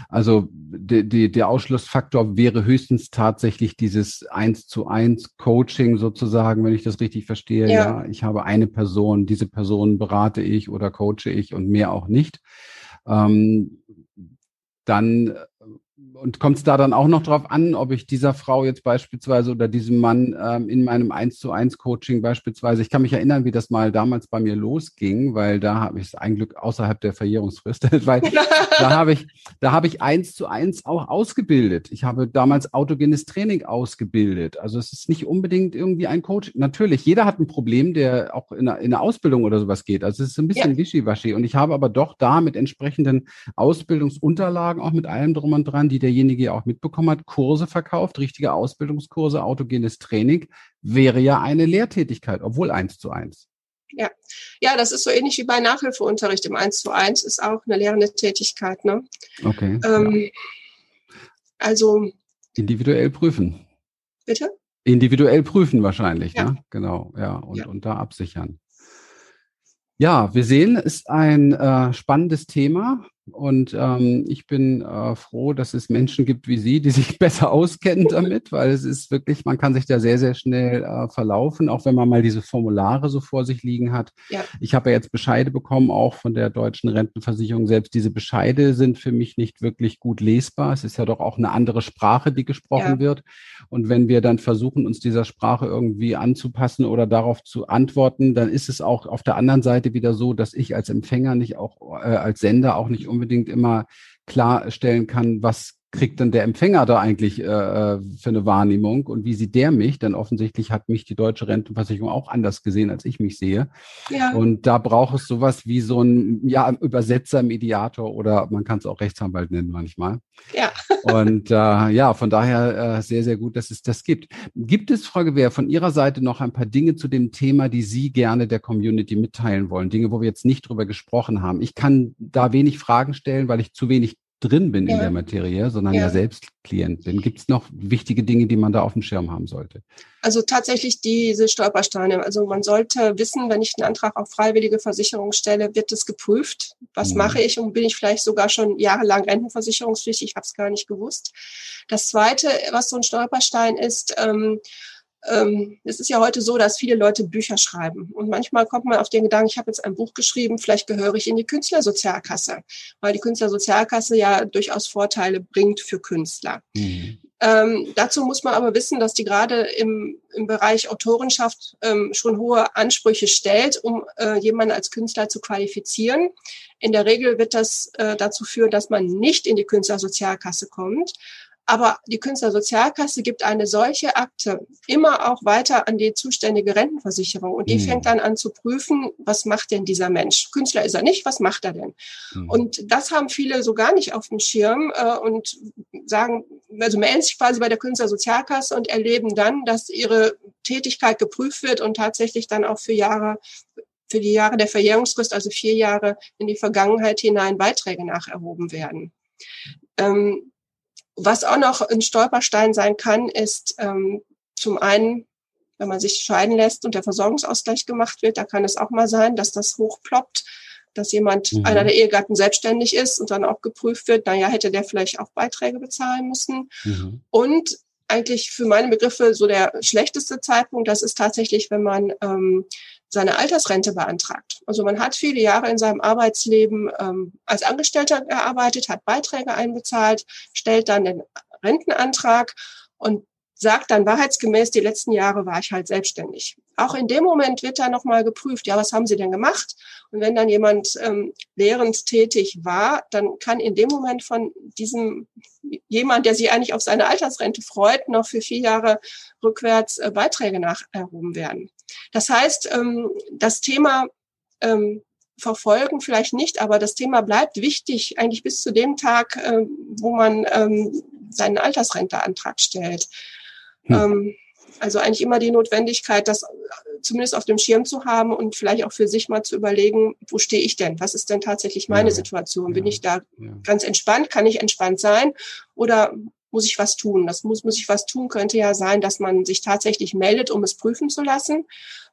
Also die, die, der Ausschlussfaktor wäre höchstens tatsächlich dieses eins zu eins Coaching sozusagen, wenn ich das richtig verstehe. Ja. ja, ich habe eine Person, diese Person berate ich oder coache ich und mehr auch nicht. Ähm, dann und kommt es da dann auch noch drauf an, ob ich dieser Frau jetzt beispielsweise oder diesem Mann ähm, in meinem 1 zu 1 Coaching beispielsweise, ich kann mich erinnern, wie das mal damals bei mir losging, weil da habe ich es ein Glück außerhalb der Verjährungsfrist, weil da habe ich, da habe ich eins zu eins auch ausgebildet. Ich habe damals autogenes Training ausgebildet. Also es ist nicht unbedingt irgendwie ein Coach. Natürlich, jeder hat ein Problem, der auch in einer, in Ausbildung oder sowas geht. Also es ist ein bisschen ja. wischiwaschi. Und ich habe aber doch da mit entsprechenden Ausbildungsunterlagen, auch mit allem drum und dran, die derjenige auch mitbekommen hat, Kurse verkauft, richtige Ausbildungskurse, autogenes Training, wäre ja eine Lehrtätigkeit, obwohl eins zu eins. Ja, ja, das ist so ähnlich wie bei Nachhilfeunterricht im Eins zu eins ist auch eine lehrende Tätigkeit. Ne? Okay. Ähm, ja. Also individuell prüfen. Bitte? Individuell prüfen wahrscheinlich, ja. ne? Genau, ja. Und, ja. und da absichern. Ja, wir sehen, ist ein äh, spannendes Thema. Und ähm, ich bin äh, froh, dass es Menschen gibt wie Sie, die sich besser auskennen damit, weil es ist wirklich, man kann sich da sehr, sehr schnell äh, verlaufen, auch wenn man mal diese Formulare so vor sich liegen hat. Ja. Ich habe ja jetzt Bescheide bekommen, auch von der deutschen Rentenversicherung. Selbst diese Bescheide sind für mich nicht wirklich gut lesbar. Es ist ja doch auch eine andere Sprache, die gesprochen ja. wird. Und wenn wir dann versuchen, uns dieser Sprache irgendwie anzupassen oder darauf zu antworten, dann ist es auch auf der anderen Seite wieder so, dass ich als Empfänger nicht auch, äh, als Sender auch nicht unbedingt immer klarstellen kann, was kriegt dann der Empfänger da eigentlich äh, äh, für eine Wahrnehmung und wie sieht der mich? Denn offensichtlich hat mich die deutsche Rentenversicherung auch anders gesehen, als ich mich sehe. Ja. Und da braucht es sowas wie so ein ja, Übersetzer, Mediator oder man kann es auch Rechtsanwalt nennen manchmal. Ja. und äh, ja, von daher äh, sehr, sehr gut, dass es das gibt. Gibt es, Frau Gewehr, von Ihrer Seite noch ein paar Dinge zu dem Thema, die Sie gerne der Community mitteilen wollen? Dinge, wo wir jetzt nicht drüber gesprochen haben. Ich kann da wenig Fragen stellen, weil ich zu wenig drin bin ja. in der Materie, sondern ja, ja selbst Klient bin. Gibt es noch wichtige Dinge, die man da auf dem Schirm haben sollte? Also tatsächlich diese Stolpersteine. Also man sollte wissen, wenn ich einen Antrag auf freiwillige Versicherung stelle, wird es geprüft. Was mhm. mache ich und bin ich vielleicht sogar schon jahrelang rentenversicherungspflichtig? Ich habe es gar nicht gewusst. Das Zweite, was so ein Stolperstein ist, ähm, es ist ja heute so, dass viele Leute Bücher schreiben. Und manchmal kommt man auf den Gedanken, ich habe jetzt ein Buch geschrieben, vielleicht gehöre ich in die Künstlersozialkasse, weil die Künstlersozialkasse ja durchaus Vorteile bringt für Künstler. Mhm. Ähm, dazu muss man aber wissen, dass die gerade im, im Bereich Autorenschaft ähm, schon hohe Ansprüche stellt, um äh, jemanden als Künstler zu qualifizieren. In der Regel wird das äh, dazu führen, dass man nicht in die Künstlersozialkasse kommt. Aber die Künstlersozialkasse gibt eine solche Akte immer auch weiter an die zuständige Rentenversicherung. Und die mhm. fängt dann an zu prüfen, was macht denn dieser Mensch? Künstler ist er nicht, was macht er denn? Mhm. Und das haben viele so gar nicht auf dem Schirm äh, und sagen, also melden sich quasi bei der Künstlersozialkasse und erleben dann, dass ihre Tätigkeit geprüft wird und tatsächlich dann auch für Jahre für die Jahre der Verjährungsfrist, also vier Jahre in die Vergangenheit hinein Beiträge nacherhoben werden. Ähm, was auch noch ein Stolperstein sein kann, ist ähm, zum einen, wenn man sich scheiden lässt und der Versorgungsausgleich gemacht wird, da kann es auch mal sein, dass das hochploppt, dass jemand, mhm. einer der Ehegatten selbstständig ist und dann auch geprüft wird, naja, hätte der vielleicht auch Beiträge bezahlen müssen. Mhm. Und eigentlich für meine Begriffe so der schlechteste Zeitpunkt, das ist tatsächlich, wenn man ähm, seine Altersrente beantragt. Also man hat viele Jahre in seinem Arbeitsleben ähm, als Angestellter gearbeitet, hat Beiträge einbezahlt, stellt dann den Rentenantrag und sagt dann wahrheitsgemäß, die letzten Jahre war ich halt selbstständig. Auch in dem Moment wird da nochmal geprüft, ja, was haben Sie denn gemacht? Und wenn dann jemand ähm, lehrend tätig war, dann kann in dem Moment von diesem jemand, der sich eigentlich auf seine Altersrente freut, noch für vier Jahre rückwärts äh, Beiträge nacherhoben werden. Das heißt, ähm, das Thema ähm, verfolgen vielleicht nicht, aber das Thema bleibt wichtig eigentlich bis zu dem Tag, äh, wo man ähm, seinen Altersrenteantrag stellt. Hm. Ähm, also eigentlich immer die Notwendigkeit, das zumindest auf dem Schirm zu haben und vielleicht auch für sich mal zu überlegen, wo stehe ich denn? Was ist denn tatsächlich meine ja, Situation? Bin ja, ich da ja. ganz entspannt? Kann ich entspannt sein? Oder muss ich was tun? Das muss, muss ich was tun, könnte ja sein, dass man sich tatsächlich meldet, um es prüfen zu lassen.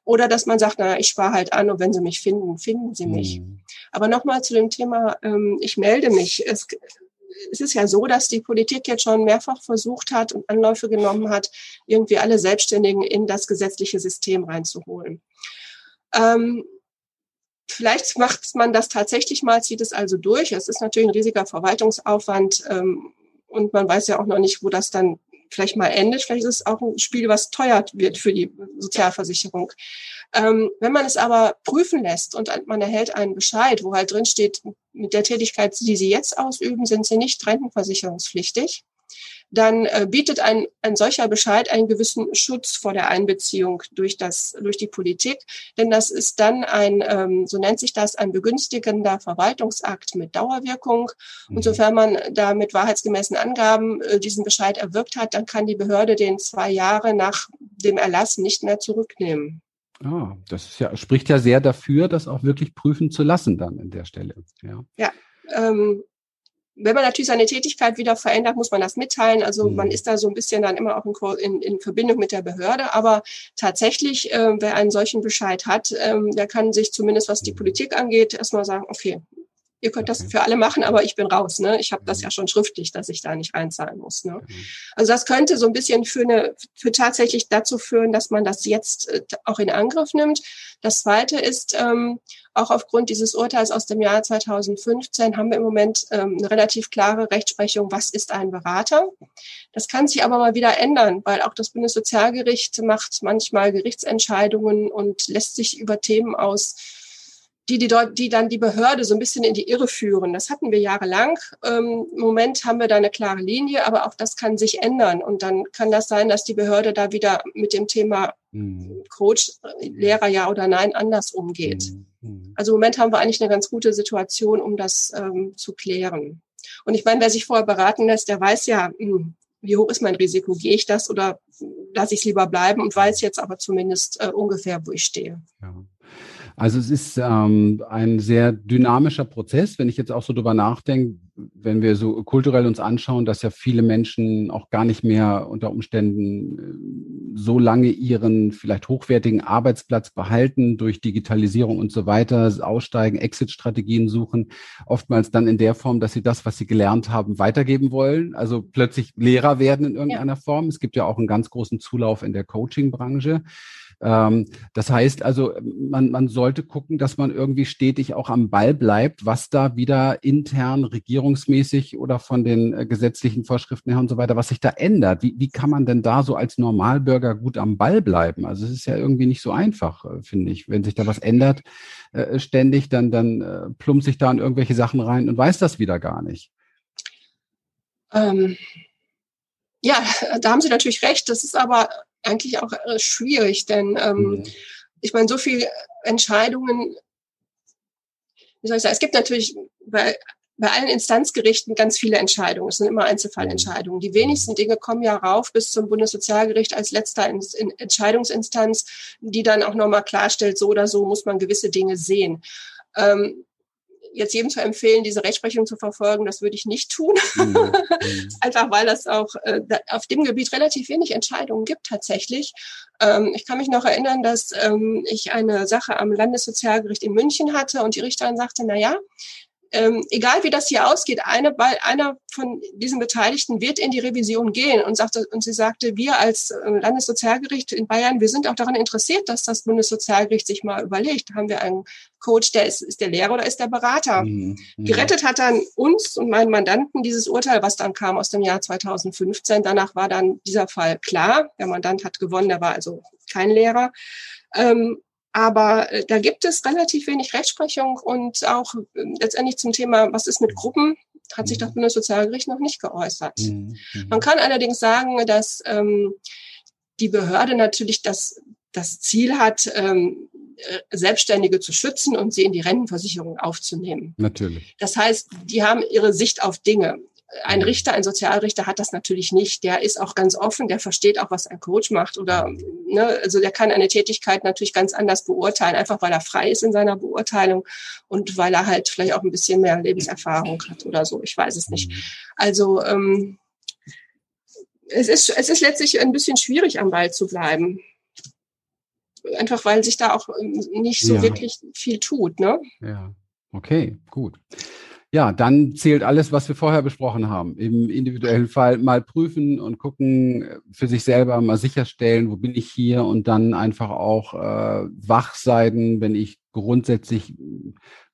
Oder dass man sagt, na, ich spare halt an und wenn Sie mich finden, finden Sie mich. Mhm. Aber nochmal zu dem Thema, ähm, ich melde mich. Es, es ist ja so, dass die Politik jetzt schon mehrfach versucht hat und Anläufe genommen hat, irgendwie alle Selbstständigen in das gesetzliche System reinzuholen. Ähm, vielleicht macht man das tatsächlich mal, zieht es also durch. Es ist natürlich ein riesiger Verwaltungsaufwand ähm, und man weiß ja auch noch nicht, wo das dann vielleicht mal endet. Vielleicht ist es auch ein Spiel, was teuer wird für die Sozialversicherung. Ähm, wenn man es aber prüfen lässt und man erhält einen Bescheid, wo halt drin steht, mit der Tätigkeit, die Sie jetzt ausüben, sind Sie nicht rentenversicherungspflichtig, dann äh, bietet ein, ein solcher Bescheid einen gewissen Schutz vor der Einbeziehung durch das durch die Politik, denn das ist dann ein ähm, so nennt sich das ein begünstigender Verwaltungsakt mit Dauerwirkung und mhm. sofern man da mit wahrheitsgemäßen Angaben äh, diesen Bescheid erwirkt hat, dann kann die Behörde den zwei Jahre nach dem Erlass nicht mehr zurücknehmen. Ah, das ist ja, spricht ja sehr dafür, das auch wirklich prüfen zu lassen dann an der Stelle. Ja, ja ähm, wenn man natürlich seine Tätigkeit wieder verändert, muss man das mitteilen. Also mhm. man ist da so ein bisschen dann immer auch in, in, in Verbindung mit der Behörde. Aber tatsächlich, äh, wer einen solchen Bescheid hat, ähm, der kann sich zumindest, was die Politik angeht, erstmal sagen, okay, ihr könnt das für alle machen, aber ich bin raus. Ne? Ich habe das ja schon schriftlich, dass ich da nicht reinzahlen muss. Ne? Also das könnte so ein bisschen für eine, für tatsächlich dazu führen, dass man das jetzt äh, auch in Angriff nimmt. Das Zweite ist, ähm, auch aufgrund dieses Urteils aus dem Jahr 2015 haben wir im Moment ähm, eine relativ klare Rechtsprechung, was ist ein Berater. Das kann sich aber mal wieder ändern, weil auch das Bundessozialgericht macht manchmal Gerichtsentscheidungen und lässt sich über Themen aus, die, die, die dann die Behörde so ein bisschen in die Irre führen. Das hatten wir jahrelang. Ähm, Im Moment haben wir da eine klare Linie, aber auch das kann sich ändern. Und dann kann das sein, dass die Behörde da wieder mit dem Thema mhm. Coach, Lehrer ja oder nein anders umgeht. Mhm. Also im Moment haben wir eigentlich eine ganz gute Situation, um das ähm, zu klären. Und ich meine, wer sich vorher beraten lässt, der weiß ja, mh, hm, wie hoch ist mein Risiko? Gehe ich das oder lasse ich es lieber bleiben und weiß jetzt aber zumindest äh, ungefähr, wo ich stehe. Ja. Also es ist ähm, ein sehr dynamischer Prozess, wenn ich jetzt auch so drüber nachdenke, wenn wir so kulturell uns anschauen, dass ja viele Menschen auch gar nicht mehr unter Umständen äh, so lange ihren vielleicht hochwertigen Arbeitsplatz behalten durch Digitalisierung und so weiter, aussteigen, Exit-Strategien suchen, oftmals dann in der Form, dass sie das, was sie gelernt haben, weitergeben wollen, also plötzlich Lehrer werden in irgendeiner ja. Form. Es gibt ja auch einen ganz großen Zulauf in der Coaching-Branche. Ähm, das heißt also, man, man sollte gucken, dass man irgendwie stetig auch am Ball bleibt, was da wieder intern regierungsmäßig oder von den äh, gesetzlichen Vorschriften her und so weiter, was sich da ändert. Wie, wie kann man denn da so als Normalbürger gut am Ball bleiben? Also es ist ja irgendwie nicht so einfach, äh, finde ich. Wenn sich da was ändert äh, ständig, dann, dann äh, plumpt sich da in irgendwelche Sachen rein und weiß das wieder gar nicht. Ähm, ja, da haben Sie natürlich recht. Das ist aber eigentlich auch äh, schwierig, denn ähm, mhm. ich meine, so viele Entscheidungen, wie soll ich sagen, es gibt natürlich bei, bei allen Instanzgerichten ganz viele Entscheidungen. Es sind immer Einzelfallentscheidungen. Die wenigsten Dinge kommen ja rauf bis zum Bundessozialgericht als letzter in, in Entscheidungsinstanz, die dann auch nochmal klarstellt, so oder so muss man gewisse Dinge sehen. Ähm, jetzt jedem zu empfehlen, diese Rechtsprechung zu verfolgen, das würde ich nicht tun. Mhm. mhm. Einfach weil das auch äh, auf dem Gebiet relativ wenig Entscheidungen gibt tatsächlich. Ähm, ich kann mich noch erinnern, dass ähm, ich eine Sache am Landessozialgericht in München hatte und die Richterin sagte, na ja, ähm, egal wie das hier ausgeht, eine, einer von diesen Beteiligten wird in die Revision gehen und sagte, und sie sagte, wir als äh, Landessozialgericht in Bayern, wir sind auch daran interessiert, dass das Bundessozialgericht sich mal überlegt, haben wir einen Coach, der ist, ist der Lehrer oder ist der Berater? Mhm. mhm. Gerettet hat dann uns und meinen Mandanten dieses Urteil, was dann kam aus dem Jahr 2015. Danach war dann dieser Fall klar. Der Mandant hat gewonnen, der war also kein Lehrer. Ähm, aber äh, da gibt es relativ wenig Rechtsprechung und auch äh, letztendlich zum Thema, was ist mit Gruppen, hat sich das mhm. Bundessozialgericht noch nicht geäußert. Mhm. mhm. Man kann allerdings sagen, dass ähm, die Behörde natürlich das, das Ziel hat, ähm, äh, Selbstständige zu schützen und sie in die Rentenversicherung aufzunehmen. Natürlich. Das heißt, die haben ihre Sicht auf Dinge ein Richter, ein Sozialrichter hat das natürlich nicht. Der ist auch ganz offen, der versteht auch, was ein Coach macht oder, ne, also der kann eine Tätigkeit natürlich ganz anders beurteilen, einfach weil er frei ist in seiner Beurteilung und weil er halt vielleicht auch ein bisschen mehr Lebenserfahrung hat oder so. Ich weiß es nicht. Mhm. Also, ähm, es ist, es ist letztlich ein bisschen schwierig, am Ball zu bleiben. Einfach weil sich da auch ähm, nicht so ja. wirklich viel tut, ne? Ja. Okay, gut. Ja, dann zählt alles, was wir vorher besprochen haben. Im individuellen Fall mal prüfen und gucken, für sich selber mal sicherstellen, wo bin ich hier und dann einfach auch äh, wach sein, wenn ich grundsätzlich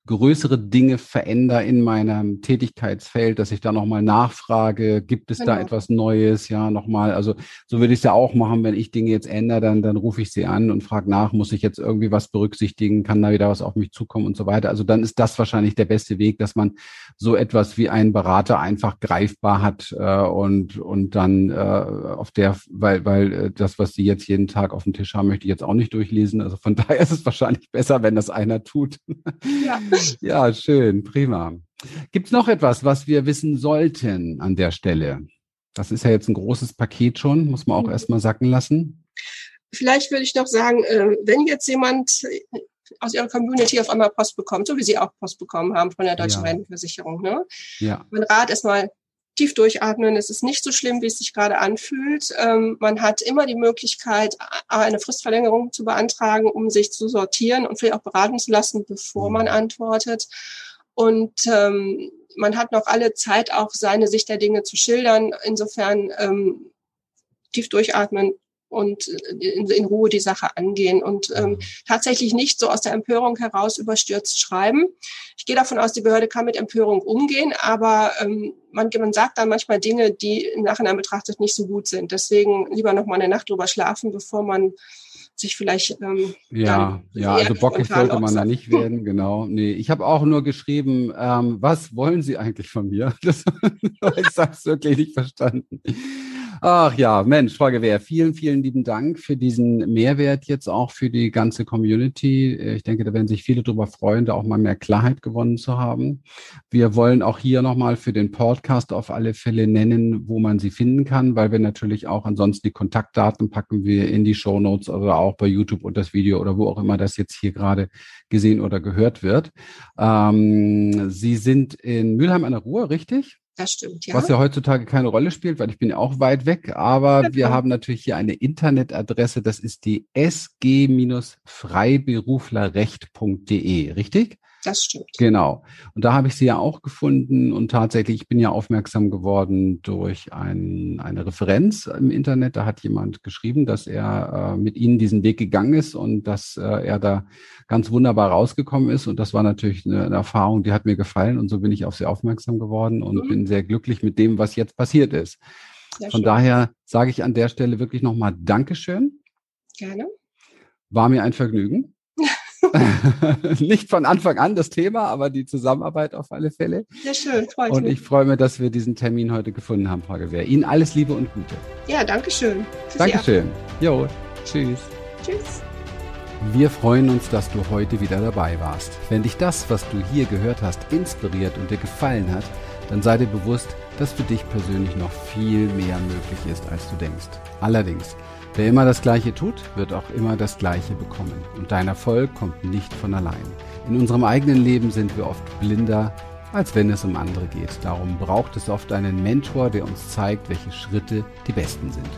größere Dinge verändere in meinem Tätigkeitsfeld, dass ich da nochmal nachfrage, gibt es genau. da etwas Neues? Ja, nochmal, also so würde ich es ja auch machen, wenn ich Dinge jetzt ändere, dann, dann rufe ich sie an und frage nach, muss ich jetzt irgendwie was berücksichtigen, kann da wieder was auf mich zukommen und so weiter. Also dann ist das wahrscheinlich der beste Weg, dass man so etwas wie einen Berater einfach greifbar hat äh, und, und dann äh, auf der, weil, weil äh, das, was Sie jetzt jeden Tag auf dem Tisch haben, möchte ich jetzt auch nicht durchlesen. Also von daher ist es wahrscheinlich besser, wenn das einer tut. Ja. Ja, schön, prima. Gibt es noch etwas, was wir wissen sollten an der Stelle? Das ist ja jetzt ein großes Paket schon, muss man auch mhm. erstmal sacken lassen. Vielleicht würde ich noch sagen, äh, wenn jetzt jemand aus ihrer Community auf einmal Post bekommt, so wie sie auch Post bekommen haben von der Deutschen ja. Rentenversicherung. Ne? Ja. Mein Rat ist mal tief durchatmen. Es ist nicht so schlimm, wie es sich gerade anfühlt. Ähm, man hat immer die Möglichkeit, eine Fristverlängerung zu beantragen, um sich zu sortieren und vielleicht auch beraten zu lassen, bevor man antwortet. Und ähm, man hat noch alle Zeit, auch seine Sicht der Dinge zu schildern. Insofern ähm, tief durchatmen, und in, in, Ruhe die Sache angehen und ähm, mhm. tatsächlich nicht so aus der Empörung heraus überstürzt schreiben. Ich gehe davon aus, die Behörde kann mit Empörung umgehen, aber ähm, man, man sagt dann manchmal Dinge, die im Nachhinein betrachtet nicht so gut sind. Deswegen lieber noch mal eine Nacht drüber schlafen, bevor man sich vielleicht ähm, ja ja also bockig sollte man da nicht werden genau nee ich habe auch nur geschrieben ähm, was wollen Sie eigentlich von mir das ich habe es wirklich nicht verstanden Ach ja, Mensch, Frau Gewehr, vielen, vielen lieben Dank für diesen Mehrwert jetzt auch für die ganze Community. Ich denke, da werden sich viele darüber freuen, da auch mal mehr Klarheit gewonnen zu haben. Wir wollen auch hier nochmal für den Podcast auf alle Fälle nennen, wo man sie finden kann, weil wir natürlich auch ansonsten die Kontaktdaten packen wir in die Show Notes oder auch bei YouTube und das Video oder wo auch immer das jetzt hier gerade gesehen oder gehört wird. Ähm, sie sind in Mülheim an der Ruhr, richtig? Das stimmt, ja. Was ja heutzutage keine Rolle spielt, weil ich bin ja auch weit weg. Aber ja, wir haben natürlich hier eine Internetadresse. Das ist die sg-freiberuflerrecht.de, richtig? Das stimmt. Genau. Und da habe ich sie ja auch gefunden und tatsächlich, ich bin ja aufmerksam geworden durch ein, eine Referenz im Internet. Da hat jemand geschrieben, dass er äh, mit Ihnen diesen Weg gegangen ist und dass äh, er da ganz wunderbar rausgekommen ist. Und das war natürlich eine, eine, Erfahrung, die hat mir gefallen. Und so bin ich auf Sie aufmerksam geworden und mhm. bin sehr glücklich mit dem, was jetzt passiert ist. Sehr Von schön. daher sage ich an der Stelle wirklich nochmal Dankeschön. Gerne. War mir ein Vergnügen. Nicht von Anfang an das Thema, aber die Zusammenarbeit auf alle Fälle. Sehr schön, freut Und ich freue mich, dass wir diesen Termin heute gefunden haben, Frau Gewehr. Ihnen alles Liebe und Gute. Ja, danke schön. Dankeschön. Jo, tschüss. Tschüss. Wir freuen uns, dass du heute wieder dabei warst. Wenn dich das, was du hier gehört hast, inspiriert und dir gefallen hat, dann sei dir bewusst, dass für dich persönlich noch viel mehr möglich ist, als du denkst. Allerdings, Wer immer das Gleiche tut, wird auch immer das Gleiche bekommen. Und dein Erfolg kommt nicht von allein. In unserem eigenen Leben sind wir oft blinder, als wenn es um andere geht. Darum braucht es oft einen Mentor, der uns zeigt, welche Schritte die besten sind.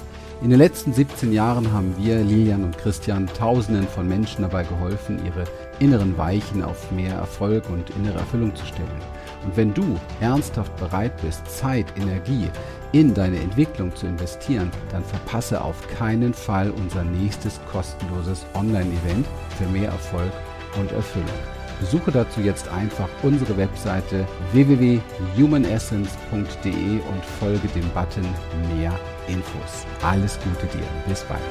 In den letzten 17 Jahren haben wir, Lilian und Christian, Tausenden von Menschen dabei geholfen, ihre inneren Weichen auf mehr Erfolg und innere Erfüllung zu stellen. Und wenn du ernsthaft bereit bist, Zeit, Energie in deine Entwicklung zu investieren, dann verpasse auf keinen Fall unser nächstes kostenloses Online-Event für mehr Erfolg und Erfüllung. Besuche dazu jetzt einfach unsere Webseite www.humanessence.de und folge dem Button Mehr Infos. Alles Gute dir. Bis bald.